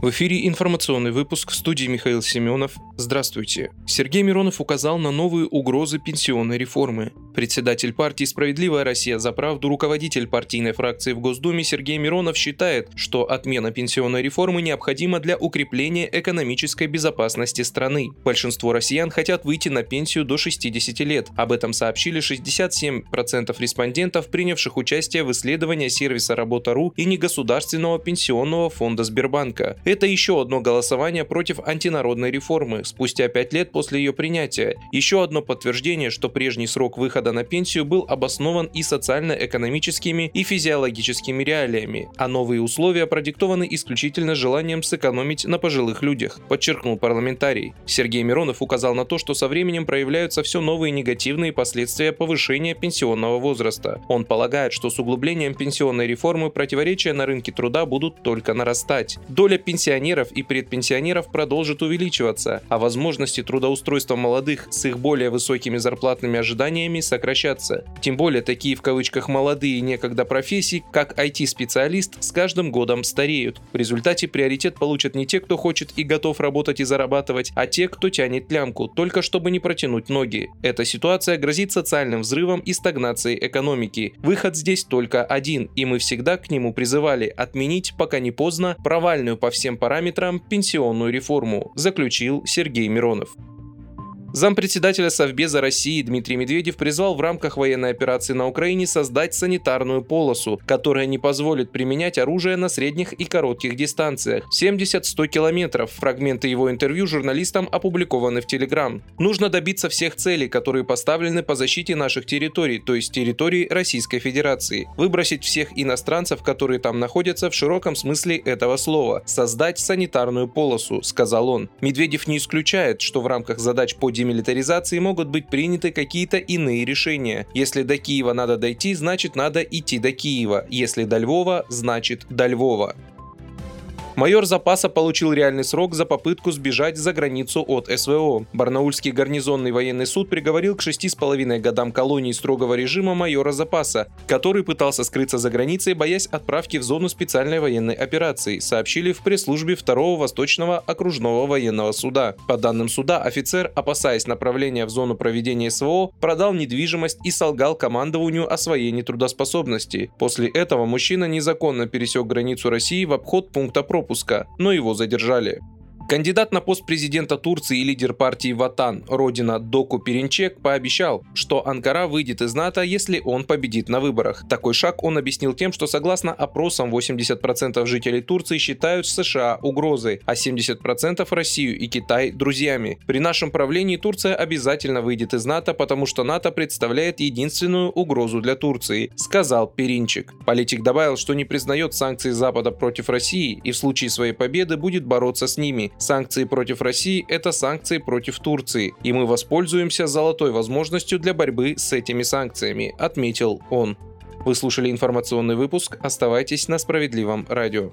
В эфире информационный выпуск студии Михаил Семенов. Здравствуйте. Сергей Миронов указал на новые угрозы пенсионной реформы. Председатель партии «Справедливая Россия за правду», руководитель партийной фракции в Госдуме Сергей Миронов считает, что отмена пенсионной реформы необходима для укрепления экономической безопасности страны. Большинство россиян хотят выйти на пенсию до 60 лет. Об этом сообщили 67% респондентов, принявших участие в исследовании сервиса «Работа.ру» и негосударственного пенсионного фонда Сбербанка. Это еще одно голосование против антинародной реформы спустя пять лет после ее принятия. Еще одно подтверждение, что прежний срок выхода на пенсию был обоснован и социально-экономическими, и физиологическими реалиями, а новые условия продиктованы исключительно желанием сэкономить на пожилых людях, подчеркнул парламентарий. Сергей Миронов указал на то, что со временем проявляются все новые негативные последствия повышения пенсионного возраста. Он полагает, что с углублением пенсионной реформы противоречия на рынке труда будут только нарастать. Доля пенсионеров и предпенсионеров продолжит увеличиваться, а возможности трудоустройства молодых с их более высокими зарплатными ожиданиями сокращаться. Тем более такие в кавычках молодые некогда профессии, как IT-специалист, с каждым годом стареют. В результате приоритет получат не те, кто хочет и готов работать и зарабатывать, а те, кто тянет лямку, только чтобы не протянуть ноги. Эта ситуация грозит социальным взрывом и стагнацией экономики. Выход здесь только один, и мы всегда к нему призывали отменить, пока не поздно, провальную по всем параметрам пенсионную реформу, заключил Сергей Миронов. Зампредседателя Совбеза России Дмитрий Медведев призвал в рамках военной операции на Украине создать санитарную полосу, которая не позволит применять оружие на средних и коротких дистанциях. 70-100 километров. Фрагменты его интервью журналистам опубликованы в Телеграм. Нужно добиться всех целей, которые поставлены по защите наших территорий, то есть территории Российской Федерации. Выбросить всех иностранцев, которые там находятся в широком смысле этого слова. Создать санитарную полосу, сказал он. Медведев не исключает, что в рамках задач по демилитаризации могут быть приняты какие-то иные решения. Если до Киева надо дойти, значит надо идти до Киева. Если до Львова, значит до Львова. Майор запаса получил реальный срок за попытку сбежать за границу от СВО. Барнаульский гарнизонный военный суд приговорил к 6,5 годам колонии строгого режима майора запаса, который пытался скрыться за границей, боясь отправки в зону специальной военной операции, сообщили в пресс-службе 2 Восточного окружного военного суда. По данным суда, офицер, опасаясь направления в зону проведения СВО, продал недвижимость и солгал командованию о своей нетрудоспособности. После этого мужчина незаконно пересек границу России в обход пункта пропуска пропуска, но его задержали. Кандидат на пост президента Турции и лидер партии Ватан, родина Доку Перенчек, пообещал, что Анкара выйдет из НАТО, если он победит на выборах. Такой шаг он объяснил тем, что согласно опросам 80% жителей Турции считают США угрозой, а 70% Россию и Китай друзьями. При нашем правлении Турция обязательно выйдет из НАТО, потому что НАТО представляет единственную угрозу для Турции, сказал Перинчик. Политик добавил, что не признает санкции Запада против России и в случае своей победы будет бороться с ними, Санкции против России – это санкции против Турции, и мы воспользуемся золотой возможностью для борьбы с этими санкциями, отметил он. Вы слушали информационный выпуск. Оставайтесь на справедливом радио.